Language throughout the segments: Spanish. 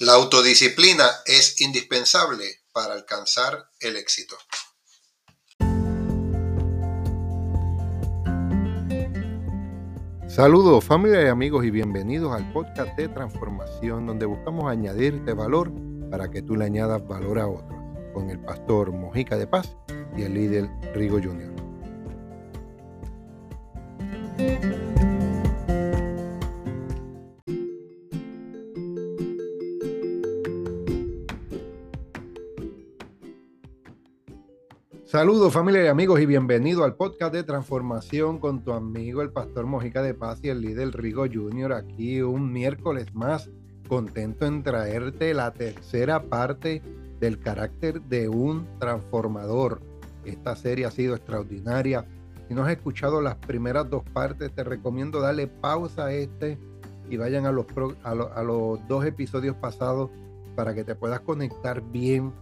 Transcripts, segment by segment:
La autodisciplina es indispensable para alcanzar el éxito. Saludos familia y amigos y bienvenidos al podcast de transformación donde buscamos añadirte valor para que tú le añadas valor a otros con el pastor Mojica de Paz y el líder Rigo Jr. Saludos familia y amigos y bienvenido al podcast de transformación con tu amigo el pastor Mojica de Paz y el líder Rigo Junior aquí un miércoles más contento en traerte la tercera parte del carácter de un transformador. Esta serie ha sido extraordinaria. Si no has escuchado las primeras dos partes, te recomiendo darle pausa a este y vayan a los, a los dos episodios pasados para que te puedas conectar bien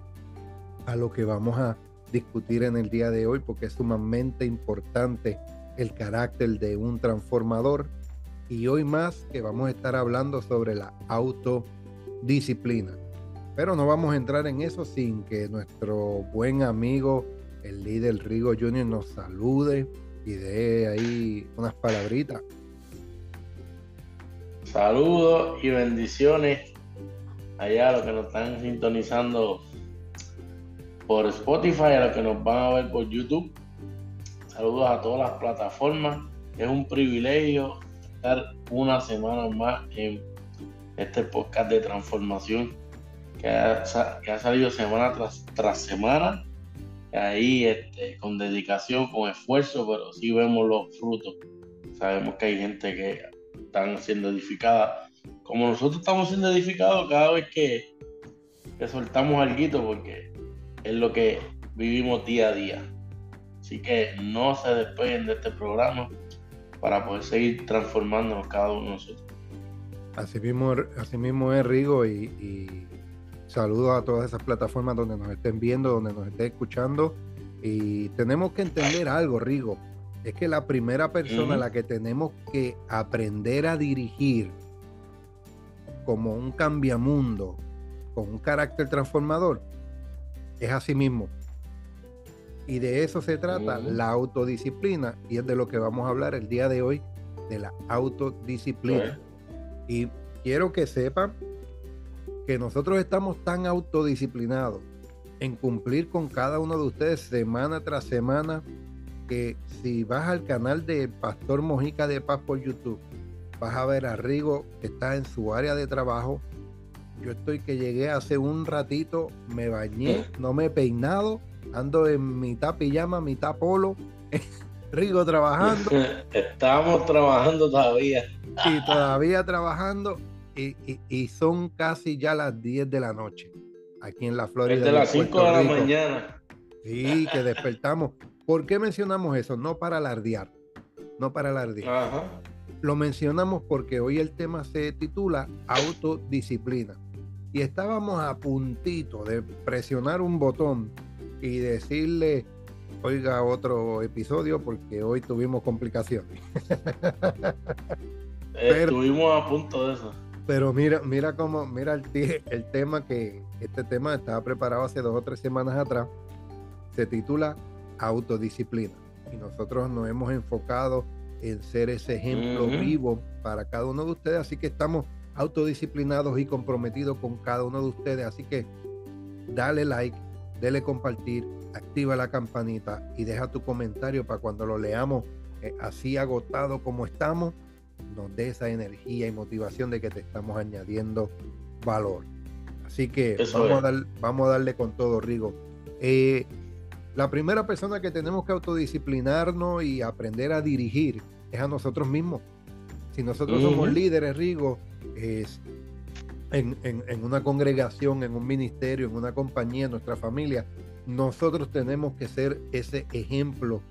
a lo que vamos a discutir en el día de hoy porque es sumamente importante el carácter de un transformador. Y hoy más que vamos a estar hablando sobre la autodisciplina. Pero no vamos a entrar en eso sin que nuestro buen amigo, el líder Rigo Junior, nos salude y dé ahí unas palabritas. Saludos y bendiciones allá a los que nos están sintonizando por Spotify, a los que nos van a ver por YouTube. Saludos a todas las plataformas. Es un privilegio estar una semana más en este podcast de transformación que ha, salido semana tras, tras semana. Ahí este, con dedicación, con esfuerzo, pero sí vemos los frutos. Sabemos que hay gente que están siendo edificada. Como nosotros estamos siendo edificados cada vez que, que soltamos algo, porque es lo que vivimos día a día. Así que no se despeguen de este programa para poder seguir transformándonos cada uno de nosotros. Así mismo, así mismo es Rigo y, saludos a todas esas plataformas donde nos estén viendo, donde nos estén escuchando. Y tenemos que entender algo, Rigo. Es que la primera persona a la que tenemos que aprender a dirigir como un cambiamundo, con un carácter transformador, es así mismo. Y de eso se trata la autodisciplina y es de lo que vamos a hablar el día de hoy, de la autodisciplina. Y quiero que sepan que nosotros estamos tan autodisciplinados en cumplir con cada uno de ustedes semana tras semana que si vas al canal de Pastor Mojica de Paz por YouTube, vas a ver a Rigo que está en su área de trabajo yo estoy que llegué hace un ratito, me bañé, no me he peinado, ando en mitad pijama, mitad polo, Rigo trabajando. Estamos trabajando todavía. Y todavía trabajando y, son casi ya las 10 de la noche aquí en la Florida. Desde las 5 de la mañana. Sí, que despertamos. ¿Por qué mencionamos eso? No para alardear, no para alardear. Lo mencionamos porque hoy el tema se titula autodisciplina y estábamos a puntito de presionar un botón y decirle, oiga otro episodio porque hoy tuvimos complicaciones. Estuvimos a punto de eso. Pero mira, mira cómo, mira el, el tema que, este tema estaba preparado hace dos o tres semanas atrás, se titula autodisciplina. Y nosotros nos hemos enfocado en ser ese ejemplo vivo para cada uno de ustedes, así que estamos autodisciplinados y comprometidos con cada uno de ustedes. Así que dale like, dele compartir, activa la campanita y deja tu comentario para cuando lo leamos eh, así agotado como estamos, nos dé esa energía y motivación de que te estamos añadiendo valor. Así que vamos a, vamos a, darle con todo, Rigo. Eh, la primera persona que tenemos que autodisciplinarnos y aprender a dirigir es a nosotros mismos. Si nosotros somos líderes, Rigo, es en, una congregación, en un ministerio, en una compañía, en nuestra familia, nosotros tenemos que ser ese ejemplo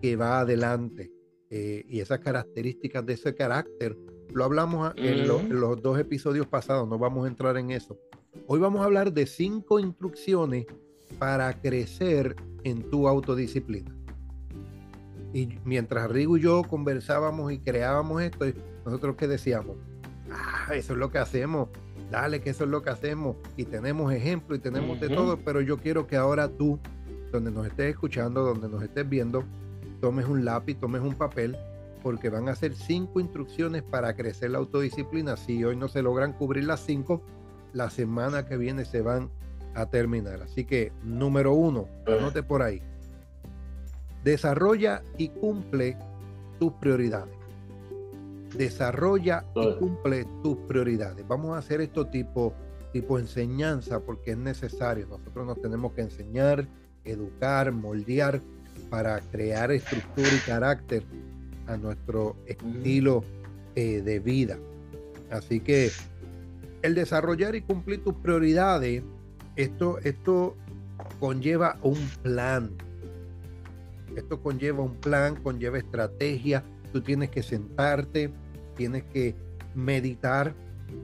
que va adelante. Eh, y esas características de ese carácter, lo hablamos en, los dos episodios pasados, no vamos a entrar en eso. Hoy vamos a hablar de cinco instrucciones para crecer en tu autodisciplina. Y mientras Rigo y yo conversábamos y creábamos esto, nosotros que decíamos, Ah, eso es lo que hacemos. Dale, que eso es lo que hacemos y tenemos ejemplos y tenemos de todo, pero yo quiero que ahora tú, donde nos estés escuchando, donde nos estés viendo, tomes un lápiz, tomes un papel, porque van a ser cinco instrucciones para crecer la autodisciplina. Si hoy no se logran cubrir las cinco, la semana que viene se van a terminar. Así que, número uno, anote por ahí. Desarrolla y cumple tus prioridades. Desarrolla y cumple tus prioridades. Vamos a hacer esto tipo, tipo enseñanza porque es necesario. Nosotros nos tenemos que enseñar, educar, moldear para crear estructura y carácter a nuestro estilo eh, de vida. Así que el desarrollar y cumplir tus prioridades, esto, esto conlleva un plan. Esto conlleva un plan, conlleva estrategia. Tú tienes que sentarte, tienes que meditar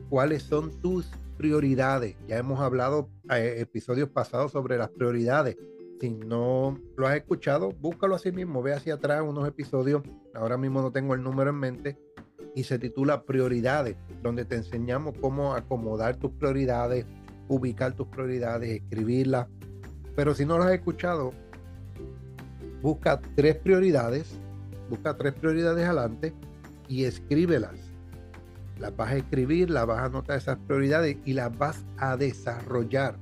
cuáles son tus prioridades. Ya hemos hablado eh, episodios pasados sobre las prioridades. Si no lo has escuchado, búscalo así mismo, ve hacia atrás unos episodios. Ahora mismo no tengo el número en mente y se titula Prioridades, donde te enseñamos cómo acomodar tus prioridades, ubicar tus prioridades, escribirlas. Pero si no lo has escuchado, busca tres prioridades, busca tres prioridades adelante y escríbelas. Las vas a escribir, las vas a anotar esas prioridades y las vas a desarrollar.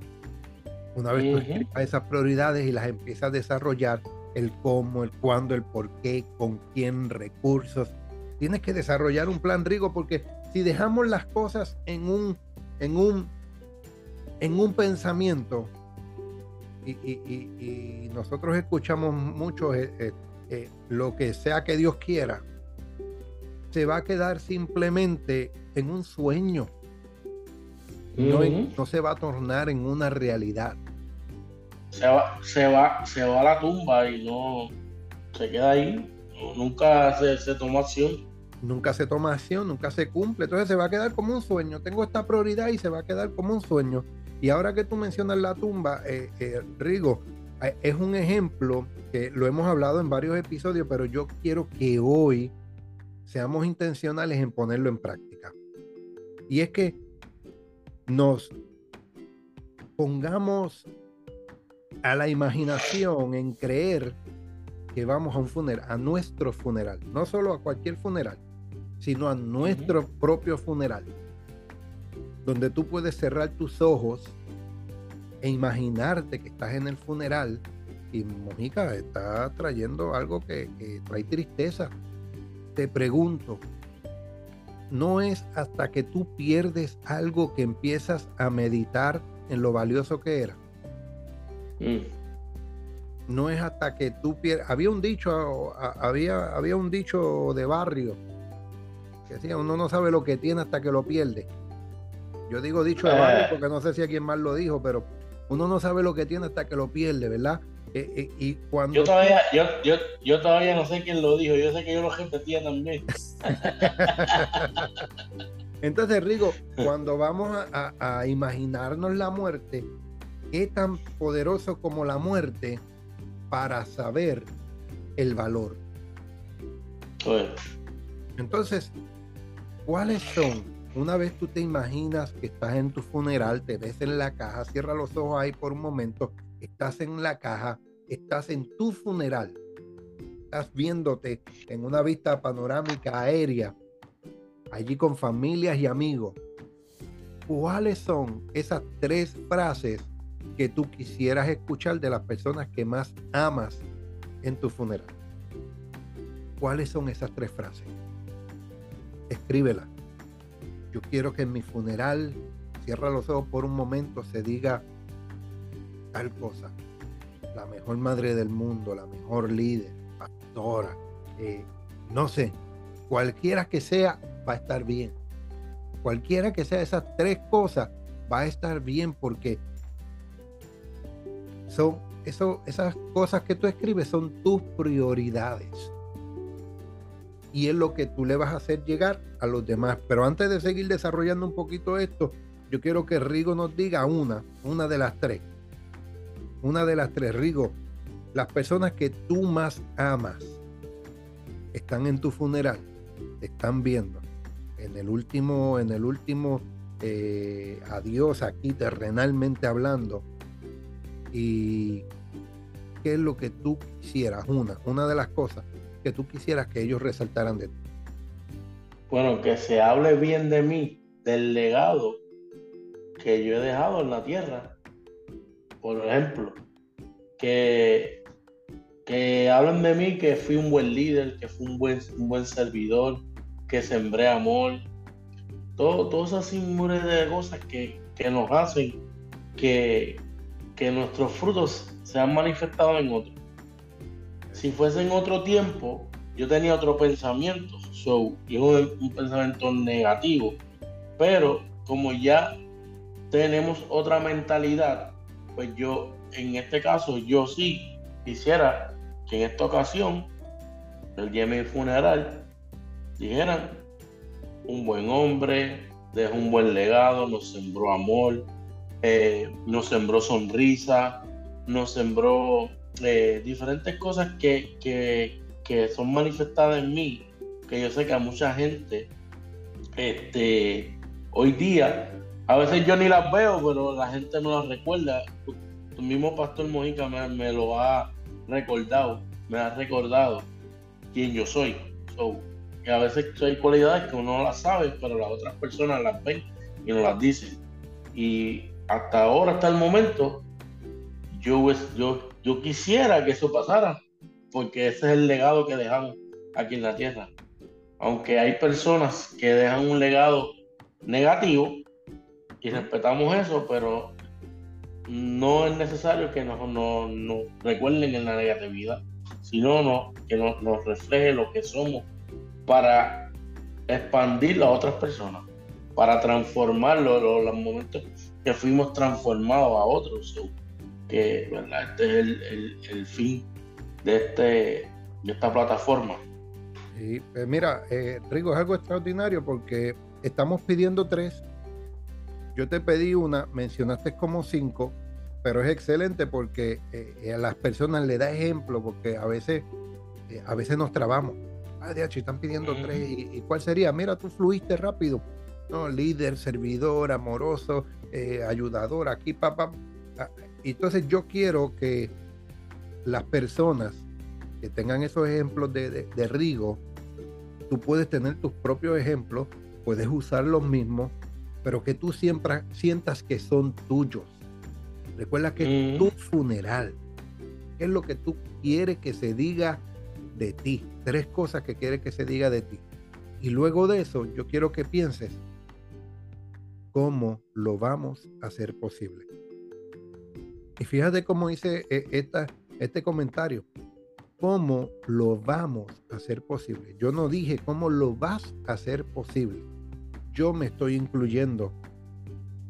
Una vez tú escribas esas prioridades y las empiezas a desarrollar, el cómo, el cuándo, el por qué, con quién, recursos, tienes que desarrollar un plan, Rigo, porque si dejamos las cosas en un, en un, en un pensamiento, y, nosotros escuchamos mucho eh, eh, eh, lo que sea que Dios quiera, se va a quedar simplemente en un sueño. No, no, se va a tornar en una realidad. Se va, se va, se va a la tumba y no se queda ahí. Nunca se, se toma acción nunca se toma acción, nunca se cumple, entonces se va a quedar como un sueño. Tengo esta prioridad y se va a quedar como un sueño. Y ahora que tú mencionas la tumba, eh, eh, Rigo, eh, es un ejemplo que lo hemos hablado en varios episodios, pero yo quiero que hoy seamos intencionales en ponerlo en práctica. Y es que nos pongamos a la imaginación en creer que vamos a un funeral, a nuestro funeral, no solo a cualquier funeral, sino a nuestro propio funeral, donde tú puedes cerrar tus ojos e imaginarte que estás en el funeral y Mónica está trayendo algo que, que trae tristeza. Te pregunto, no es hasta que tú pierdes algo que empiezas a meditar en lo valioso que era. Mm. No es hasta que tú pierdes. Había un dicho, había, había un dicho de barrio que uno no sabe lo que tiene hasta que lo pierde. Yo digo dicho de barrio eh. porque no sé si alguien más lo dijo, pero uno no sabe lo que tiene hasta que lo pierde, ¿verdad? Eh, eh, y cuando yo todavía, yo, yo, yo todavía no sé quién lo dijo, yo sé que yo lo repetía también. Entonces, Rigo, cuando vamos a, a, imaginarnos la muerte, ¿qué tan poderoso como la muerte para saber el valor? Entonces, ¿Cuáles son? Una vez tú te imaginas que estás en tu funeral, te ves en la caja, cierra los ojos ahí por un momento, estás en la caja, estás en tu funeral, estás viéndote en una vista panorámica aérea, allí con familias y amigos. ¿Cuáles son esas tres frases que tú quisieras escuchar de las personas que más amas en tu funeral? ¿Cuáles son esas tres frases? escríbela. Yo quiero que en mi funeral, cierra los ojos por un momento, se diga tal cosa. La mejor madre del mundo, la mejor líder, pastora, eh, no sé, cualquiera que sea, va a estar bien. Cualquiera que sea esas tres cosas, va a estar bien porque son eso, esas cosas que tú escribes son tus prioridades y es lo que tú le vas a hacer llegar a los demás. Pero antes de seguir desarrollando un poquito esto, yo quiero que Rigo nos diga una, una de las tres. Una de las tres, Rigo, las personas que tú más amas están en tu funeral, te están viendo. En el último, en el último eh, a Dios aquí terrenalmente hablando. Y qué es lo que tú quisieras, una, una de las cosas que tú quisieras que ellos resaltaran de ti. Bueno, que se hable bien de mí, del legado que yo he dejado en la tierra. Por ejemplo, que, que hablen de mí que fui un buen líder, que fui un buen, un buen servidor, que sembré amor. Todo, todas esas de cosas que, que nos hacen que, que nuestros frutos se han manifestado en otros. Si fuese en otro tiempo, yo tenía otro pensamiento, so, y un, pensamiento negativo, pero como ya tenemos otra mentalidad, pues yo, en este caso, yo sí quisiera que en esta ocasión, el día de mi funeral, dijeran, un buen hombre, dejó un buen legado, nos sembró amor, eh, nos sembró sonrisa, nos sembró eh, diferentes cosas que, que, que, son manifestadas en mí, que yo sé que a mucha gente este, hoy día a veces yo ni las veo, pero la gente me las recuerda. Tu mismo Pastor Mojica me, lo ha recordado, me ha recordado quién yo soy. que a veces hay cualidades que uno no las sabe, pero las otras personas las ven y nos las dicen. Y hasta ahora, hasta el momento, yo, yo, yo quisiera que eso pasara, porque ese es el legado que dejamos aquí en la tierra. Aunque hay personas que dejan un legado negativo, y respetamos eso, pero no es necesario que nos, recuerden en la negatividad, sino no, que nos, refleje lo que somos para expandir a otras personas, para transformarlo, los momentos que fuimos transformados a otros. Que este es el, fin de, este, de esta plataforma. Y, pues mira, eh, Rigo, es algo extraordinario porque estamos pidiendo tres yo te pedí una, mencionaste como cinco, pero es excelente porque eh, a las personas le da ejemplo, porque a veces, eh, a veces nos trabamos. Ah, de hecho, están pidiendo tres. ¿Y, cuál sería? Mira, tú fluiste rápido. No, líder, servidor, amoroso, eh, ayudador, aquí, papá. Entonces yo quiero que las personas que tengan esos ejemplos de, de Rigo, tú puedes tener tus propios ejemplos, puedes usar los mismos pero que tú siempre sientas que son tuyos. Recuerda que es tu funeral. ¿Qué es lo que tú quieres que se diga de ti? Tres cosas que quieres que se diga de ti. Y luego de eso, yo quiero que pienses cómo lo vamos a hacer posible. Y fíjate cómo dice eh, esta, este comentario. ¿Cómo lo vamos a hacer posible? Yo no dije cómo lo vas a hacer posible yo me estoy incluyendo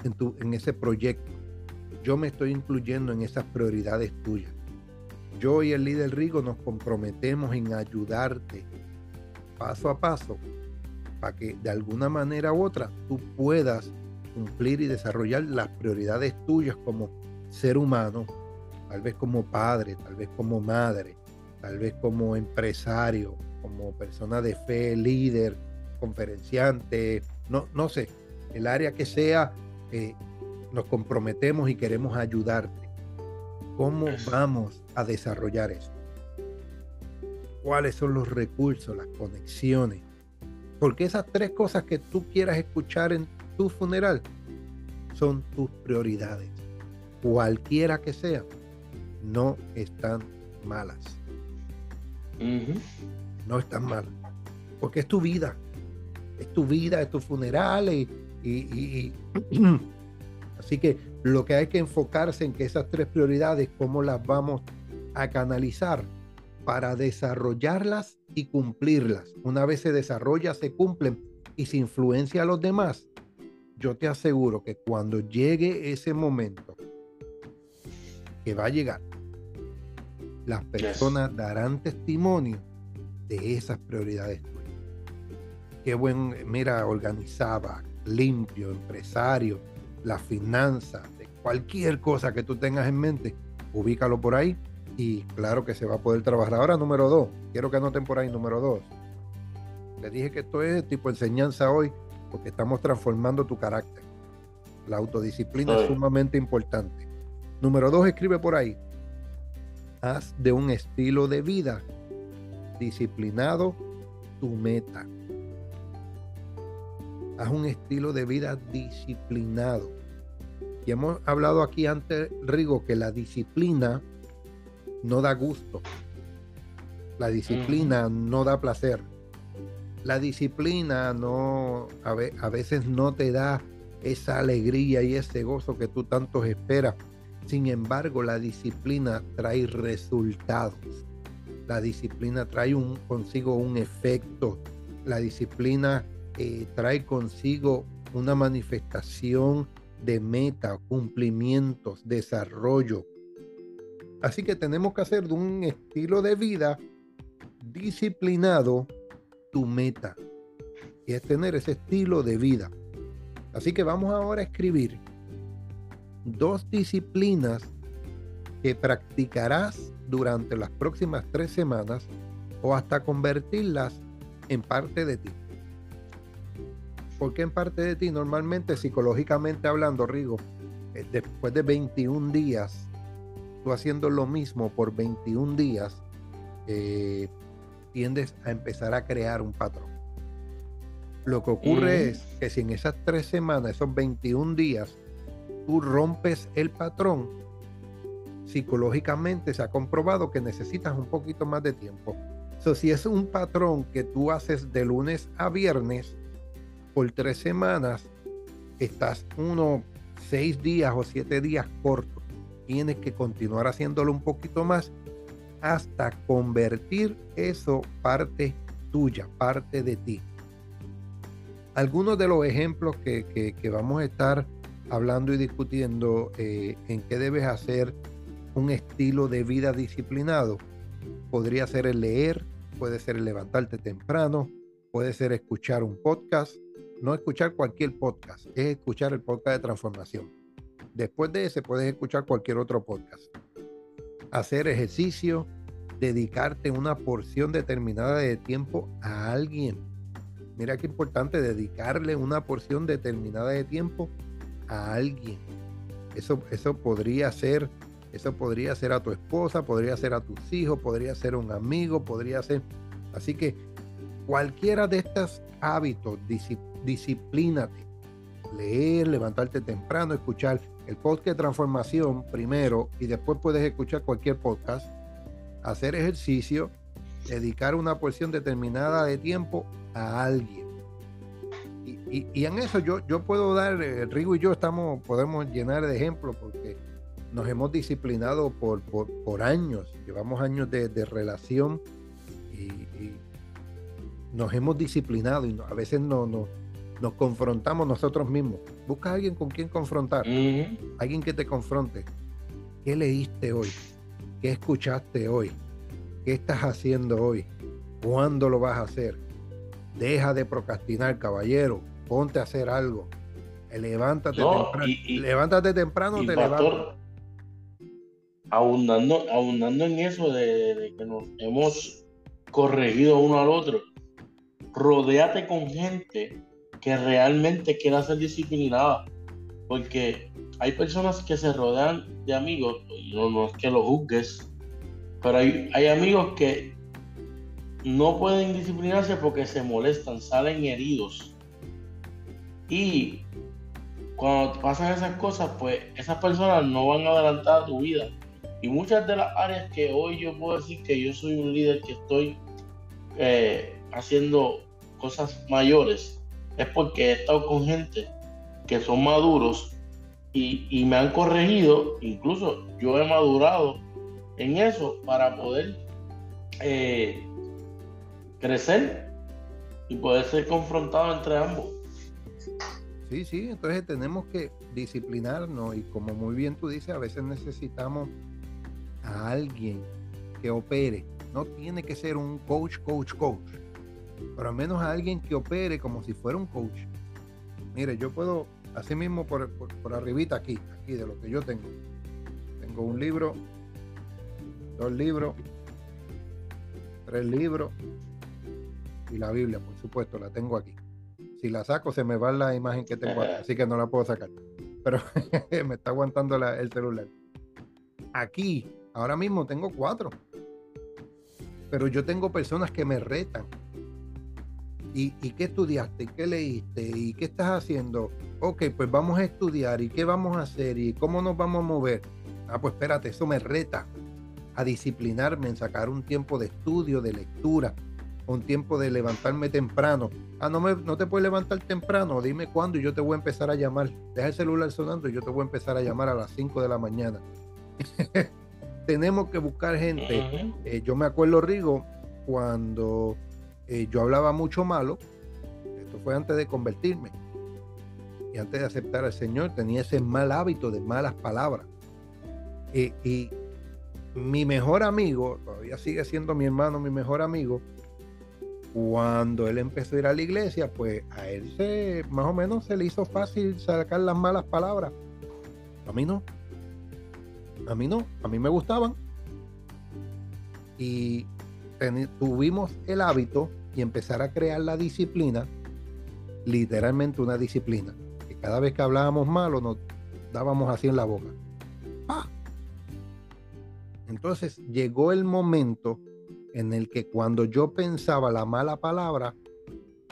en, tu, en ese proyecto. Yo me estoy incluyendo en esas prioridades tuyas. Yo y el líder Rigo nos comprometemos en ayudarte paso a paso para que de alguna manera u otra tú puedas cumplir y desarrollar las prioridades tuyas como ser humano, tal vez como padre, tal vez como madre, tal vez como empresario, como persona de fe, líder, conferenciante, no, no sé, el área que sea, eh, nos comprometemos y queremos ayudarte. ¿Cómo vamos a desarrollar esto? ¿Cuáles son los recursos, las conexiones? Porque esas tres cosas que tú quieras escuchar en tu funeral son tus prioridades. Cualquiera que sea, no están malas. No están malas. Porque es tu vida es tu vida, es tu funeral y, así que lo que hay que enfocarse en que esas tres prioridades, cómo las vamos a canalizar para desarrollarlas y cumplirlas. Una vez se desarrolla, se cumplen y se influencia a los demás, yo te aseguro que cuando llegue ese momento, que va a llegar, las personas darán testimonio de esas prioridades qué buen, mira, organizaba, limpio, empresario, la finanza, de cualquier cosa que tú tengas en mente, ubícalo por ahí y claro que se va a poder trabajar. Ahora, número dos, quiero que anoten por ahí, número dos. Les dije que esto es tipo enseñanza hoy porque estamos transformando tu carácter. La autodisciplina es sumamente importante. Número dos, escribe por ahí. Haz de un estilo de vida disciplinado tu meta. Haz un estilo de vida disciplinado. Y hemos hablado aquí antes, Rigo, que la disciplina no da gusto. La disciplina no da placer. La disciplina no a, veces no te da esa alegría y ese gozo que tú tanto esperas. Sin embargo, la disciplina trae resultados. La disciplina trae un, consigo un efecto. La disciplina eh, trae consigo una manifestación de meta, cumplimientos, desarrollo. Así que tenemos que hacer de un estilo de vida disciplinado tu meta. Y es tener ese estilo de vida. Así que vamos ahora a escribir dos disciplinas que practicarás durante las próximas tres semanas o hasta convertirlas en parte de ti. ¿Por qué en parte de ti? Normalmente, psicológicamente hablando, Rigo, eh, después de 21 días, tú haciendo lo mismo por 21 días, eh, tiendes a empezar a crear un patrón. Lo que ocurre es que si en esas tres semanas, esos 21 días, tú rompes el patrón, psicológicamente se ha comprobado que necesitas un poquito más de tiempo. So, si es un patrón que tú haces de lunes a viernes, por tres semanas, estás uno, seis días o siete días corto. Tienes que continuar haciéndolo un poquito más hasta convertir eso parte tuya, parte de ti. Algunos de los ejemplos que, vamos a estar hablando y discutiendo eh, en qué debes hacer un estilo de vida disciplinado, podría ser el leer, puede ser el levantarte temprano, puede ser escuchar un podcast, no escuchar cualquier podcast, es escuchar el podcast de transformación. Después de ese puedes escuchar cualquier otro podcast. Hacer ejercicio, dedicarte una porción determinada de tiempo a alguien. Mira qué importante dedicarle una porción determinada de tiempo a alguien. Eso, eso podría ser, eso podría ser a tu esposa, podría ser a tus hijos, podría ser un amigo, podría ser. Así que cualquiera de estos hábitos, disciplínate. Leer, levantarte temprano, escuchar el podcast transformación primero y después puedes escuchar cualquier podcast, hacer ejercicio, dedicar una porción determinada de tiempo a alguien. Y, en eso yo, yo puedo dar, eh, Rigo y yo estamos, podemos llenar de ejemplos porque nos hemos disciplinado por, por, años, llevamos años de, relación y, nos hemos disciplinado y a veces no, no, nos confrontamos nosotros mismos. Busca a alguien con quien confrontar, alguien que te confronte. ¿Qué leíste hoy? ¿Qué escuchaste hoy? ¿Qué estás haciendo hoy? ¿Cuándo lo vas a hacer? Deja de procrastinar, caballero. Ponte a hacer algo. Levántate temprano. levántate temprano, te levantas. Abundando, abundando en eso de, que nos hemos corregido uno al otro. Rodéate con gente que realmente quiera ser disciplinada. Porque hay personas que se rodean de amigos, y no, no es que lo juzgues, pero hay, hay amigos que no pueden disciplinarse porque se molestan, salen heridos. Y cuando pasan esas cosas, pues esas personas no van a adelantar tu vida. Y muchas de las áreas que hoy yo puedo decir que yo soy un líder que estoy eh, haciendo cosas mayores, es porque he estado con gente que son maduros y, me han corregido, incluso yo he madurado en eso para poder eh, crecer y poder ser confrontado entre ambos. Sí, sí, entonces tenemos que disciplinarnos y como muy bien tú dices, a veces necesitamos a alguien que opere. No tiene que ser un coach, coach, coach pero al menos a alguien que opere como si fuera un coach. Mire, yo puedo, así mismo por, por, arribita aquí, aquí de lo que yo tengo. Tengo un libro, dos libros, tres libros y la Biblia, por supuesto, la tengo aquí. Si la saco se me va la imagen que tengo aquí, así que no la puedo sacar. pero me está aguantando el celular. Aquí, ahora mismo tengo cuatro. Pero yo tengo personas que me retan. ¿Y, ¿Y, qué estudiaste? ¿Qué leíste? ¿Y qué estás haciendo? Ok, pues vamos a estudiar. ¿Y qué vamos a hacer? ¿Y cómo nos vamos a mover? Ah, pues espérate, eso me reta a disciplinarme en sacar un tiempo de estudio, de lectura, un tiempo de levantarme temprano. Ah, no, me, no te puedes levantar temprano, dime cuándo y yo te voy a empezar a llamar. Deja el celular sonando y yo te voy a empezar a llamar a las 5 de la mañana. Tenemos que buscar gente. Eh, yo me acuerdo, Rigo, cuando eh, yo hablaba mucho malo, esto fue antes de convertirme y antes de aceptar al Señor, tenía ese mal hábito de malas palabras. y mi mejor amigo, todavía sigue siendo mi hermano, mi mejor amigo, cuando él empezó a ir a la iglesia, pues a él se, más o menos se le hizo fácil sacar las malas palabras. A mí no. A mí no. A mí me gustaban. Y tuvimos el hábito y empezar a crear la disciplina, literalmente una disciplina, que cada vez que hablábamos malo nos dábamos así en la boca. Entonces llegó el momento en el que cuando yo pensaba la mala palabra,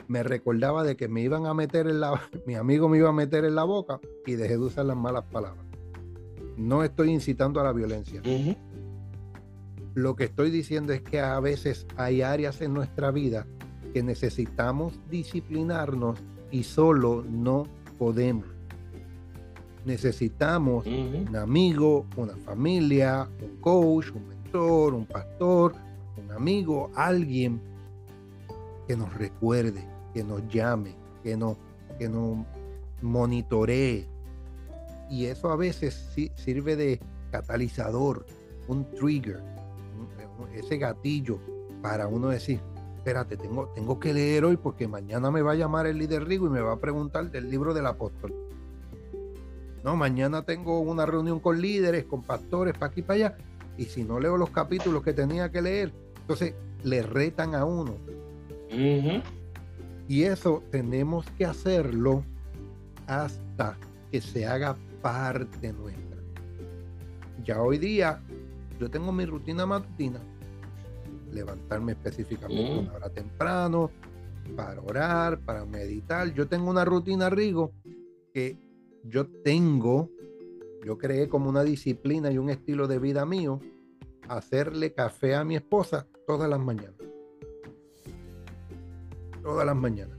me recordaba de que me iban a meter en la, mi amigo me iba a meter en la boca y dejé de usar las malas palabras. No estoy incitando a la violencia. Lo que estoy diciendo es que a veces hay áreas en nuestra vida que necesitamos disciplinarnos y solo no podemos. Necesitamos un amigo, una familia, un coach, un mentor, un pastor, amigo, alguien que nos recuerde, que nos llame, que nos, que monitoree. Y eso a veces sirve de catalizador, un trigger, ese gatillo para uno decir, espérate, tengo, tengo que leer hoy porque mañana me va a llamar el líder Rigo y me va a preguntar del libro del apóstol. No, mañana tengo una reunión con líderes, con pastores, para aquí, para allá. Y si no leo los capítulos que tenía que leer, entonces, le retan a uno. Y eso tenemos que hacerlo hasta que se haga parte nuestra. Ya hoy día yo tengo mi rutina matutina. Levantarme específicamente una hora temprano para orar, para meditar. Yo tengo una rutina, Rigo, que yo tengo, yo creé como una disciplina y un estilo de vida mío, hacerle café a mi esposa todas las mañanas. Todas las mañanas.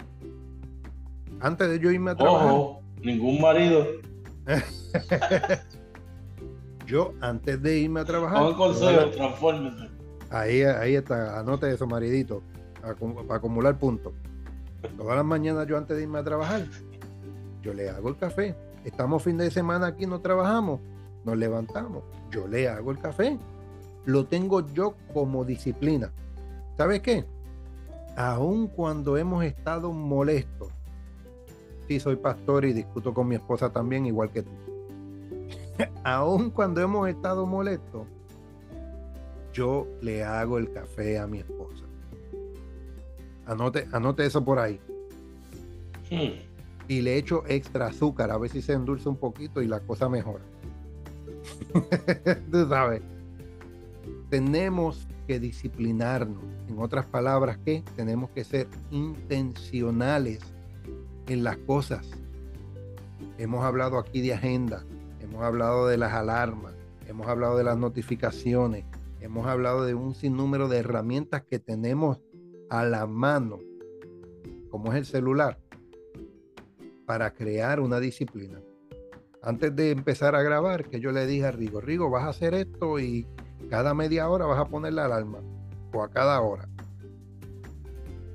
Antes de yo irme a trabajar. ningún marido. yo, antes de irme a trabajar. Ahí, ahí está, anote eso, maridito, para acumular puntos. Todas las mañanas yo antes de irme a trabajar, yo le hago el café. Estamos fin de semana aquí, no trabajamos, nos levantamos, yo le hago el café lo tengo yo como disciplina. ¿Sabes qué? Aun cuando hemos estado molestos, sí soy pastor y discuto con mi esposa también, igual que tú. Aun cuando hemos estado molestos, yo le hago el café a mi esposa. Anote, anote eso por ahí. Hmm. Y le echo extra azúcar, a ver si se endulza un poquito y la cosa mejora. tú sabes tenemos que disciplinarnos. En otras palabras, que tenemos que ser intencionales en las cosas. Hemos hablado aquí de agenda, hemos hablado de las alarmas, hemos hablado de las notificaciones, hemos hablado de un sinnúmero de herramientas que tenemos a la mano, como es el celular, para crear una disciplina. Antes de empezar a grabar, que yo le dije a Rigo, Rigo, vas a hacer esto y cada media hora vas a poner la alarma o a cada hora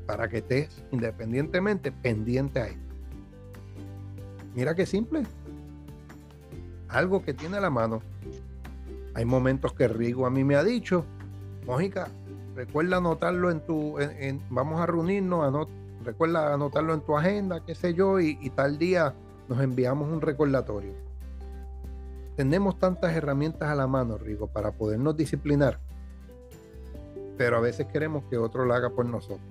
para que estés independientemente pendiente a esto. Mira qué simple. Algo que tiene a la mano. Hay momentos que Rigo a mí me ha dicho, Mójica, recuerda anotarlo en tu, vamos a reunirnos, recuerda anotarlo en tu agenda, qué sé yo, y tal día nos enviamos un recordatorio tenemos tantas herramientas a la mano, Rigo, para podernos disciplinar, pero a veces queremos que otro lo haga por nosotros.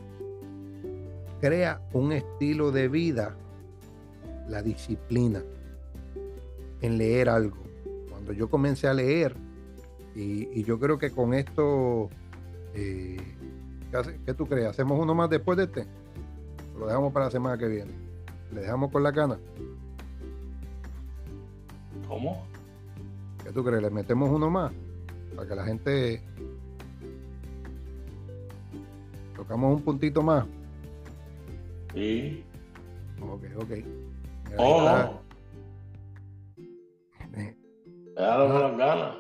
Crea un estilo de vida, la disciplina. en leer algo. Cuando yo comencé a leer, y, yo creo que con esto, eh, ¿qué, tú crees? ¿Hacemos uno más después de este? Lo dejamos para la semana que viene. ¿Le dejamos con la cana? ¿Cómo? ¿Qué tú crees? ¿Le metemos uno más? Para que la gente... Tocamos un puntito más. Sí. Ok, ok. oh, no. Déjalo con las ganas.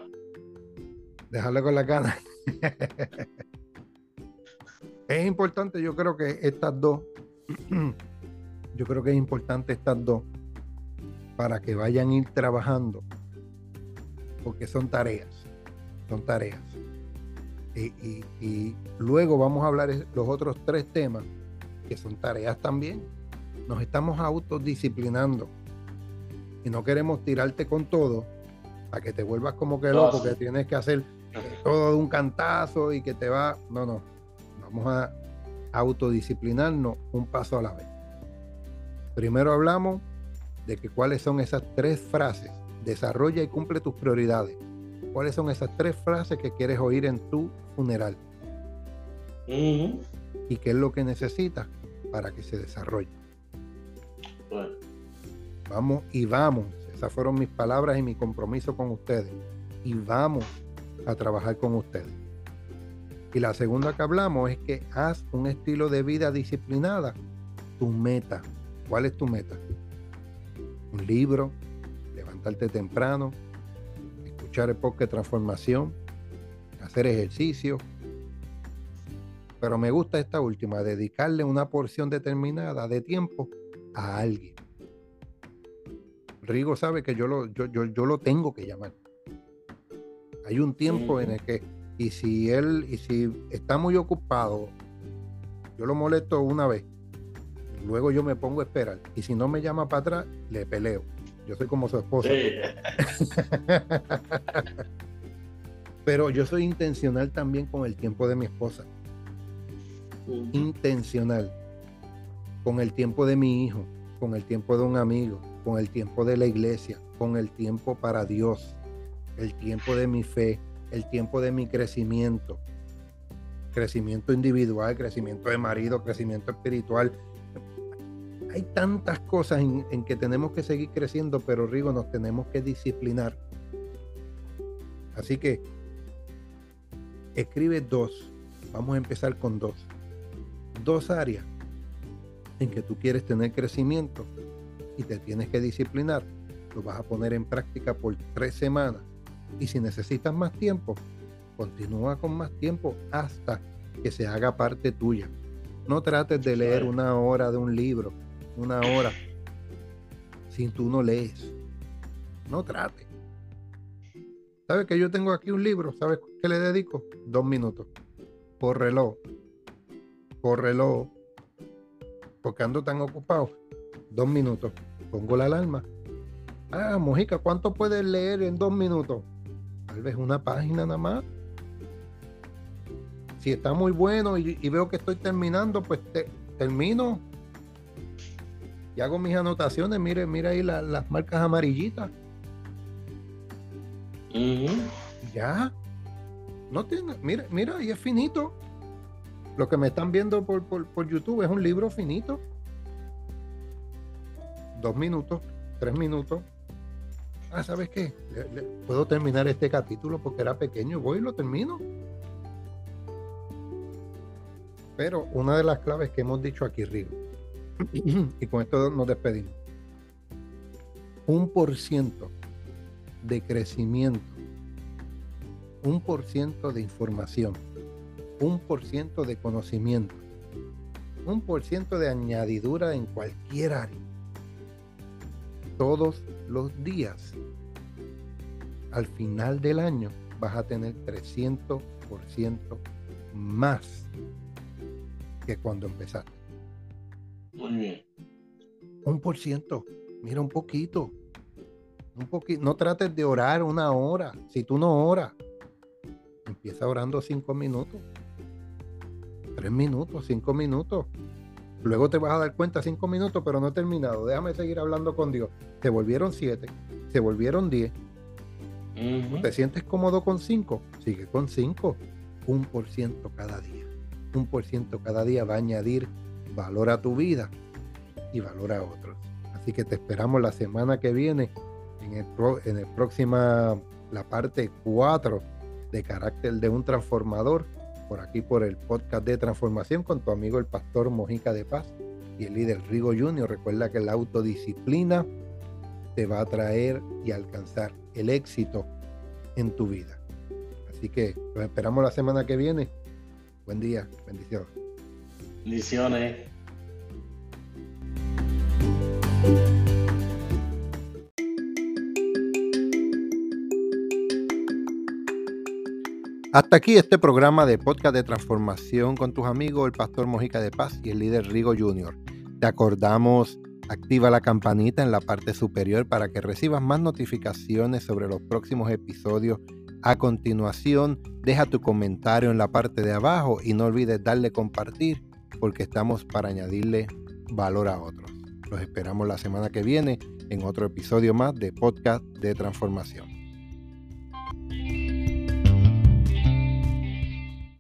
Dejarlo con las ganas. es importante, yo creo que estas dos, yo creo que es importante estas dos para que vayan a ir trabajando, porque son tareas, son tareas. Y, y, luego vamos a hablar de los otros tres temas que son tareas también. Nos estamos autodisciplinando y no queremos tirarte con todo para que te vuelvas como que loco, que tienes que hacer todo de un cantazo y que te va. No, no. Vamos a autodisciplinarnos un paso a la vez. Primero hablamos de que cuáles son esas tres frases. Desarrolla y cumple tus prioridades. ¿Cuáles son esas tres frases que quieres oír en tu funeral? Y qué es lo que necesitas para que se desarrolle. Vamos y vamos. Esas fueron mis palabras y mi compromiso con ustedes. Y vamos a trabajar con ustedes. Y la segunda que hablamos es que haz un estilo de vida disciplinada. Tu meta. ¿Cuál es tu meta? Un libro, levantarte temprano, escuchar el podcast de transformación, hacer ejercicio. Pero me gusta esta última, dedicarle una porción determinada de tiempo a alguien. Rigo sabe que yo lo, yo, yo lo tengo que llamar. Hay un tiempo en el que, y si él, y si está muy ocupado, yo lo molesto una vez, luego yo me pongo a esperar. Y si no me llama para atrás, le peleo. Yo soy como su esposa. Pero yo soy intencional también con el tiempo de mi esposa. Intencional. Con el tiempo de mi hijo, con el tiempo de un amigo, con el tiempo de la iglesia, con el tiempo para Dios el tiempo de mi fe, el tiempo de mi crecimiento, crecimiento individual, crecimiento de marido, crecimiento espiritual. Hay tantas cosas en, que tenemos que seguir creciendo, pero Rigo, nos tenemos que disciplinar. Así que escribe dos. Vamos a empezar con dos. Dos áreas en que tú quieres tener crecimiento y te tienes que disciplinar. Lo vas a poner en práctica por tres semanas y si necesitas más tiempo, continúa con más tiempo hasta que se haga parte tuya. No trates de leer una hora de un libro, una hora, si tú no lees. No trates. ¿Sabes que yo tengo aquí un libro? ¿Sabes qué le dedico? Dos minutos. Por reloj. Por reloj. Porque ando tan ocupado. Dos minutos. Pongo la alarma. Ah, Mojica, ¿cuánto puedes leer en dos minutos? tal vez una página nada más. Si está muy bueno y, veo que estoy terminando, pues termino y hago mis anotaciones. Mire, mira ahí las marcas amarillitas. Ya. No tiene, mira, mira, ahí es finito. Lo que me están viendo por, por YouTube es un libro finito. Dos minutos, tres minutos, ah, ¿sabes qué? puedo terminar este capítulo porque era pequeño, voy y lo termino. Pero una de las claves que hemos dicho aquí, Rigo, y con esto nos despedimos, un por ciento de crecimiento, un por ciento de información, un por ciento de conocimiento, un por ciento de añadidura en cualquier área. Todos los días, al final del año vas a tener 300% más que cuando empezaste. Muy bien. Un por ciento, mira un poquito. Un poquito. No trates de orar una hora. Si tú no oras, empieza orando cinco minutos. Tres minutos, cinco minutos. Luego te vas a dar cuenta cinco minutos, pero no he terminado. Déjame seguir hablando con Dios. Te volvieron siete. se volvieron 10. ¿Te sientes cómodo con 5? Sigue con 5. Un por ciento cada día. Un por ciento cada día va a añadir valor a tu vida y valor a otros. Así que te esperamos la semana que viene en el, en el próxima, la parte 4 de carácter de un transformador, por aquí por el podcast de transformación con tu amigo el pastor Mojica de Paz y el líder Rigo Junior. Recuerda que la autodisciplina te va a traer y alcanzar el éxito en tu vida. Así que los esperamos la semana que viene. Buen día, bendiciones. Bendiciones. Hasta aquí este programa de podcast de transformación con tus amigos, el pastor Mojica de Paz y el líder Rigo Junior. Te acordamos, activa la campanita en la parte superior para que recibas más notificaciones sobre los próximos episodios. A continuación, deja tu comentario en la parte de abajo y no olvides darle compartir porque estamos para añadirle valor a otros. Los esperamos la semana que viene en otro episodio más de podcast de transformación.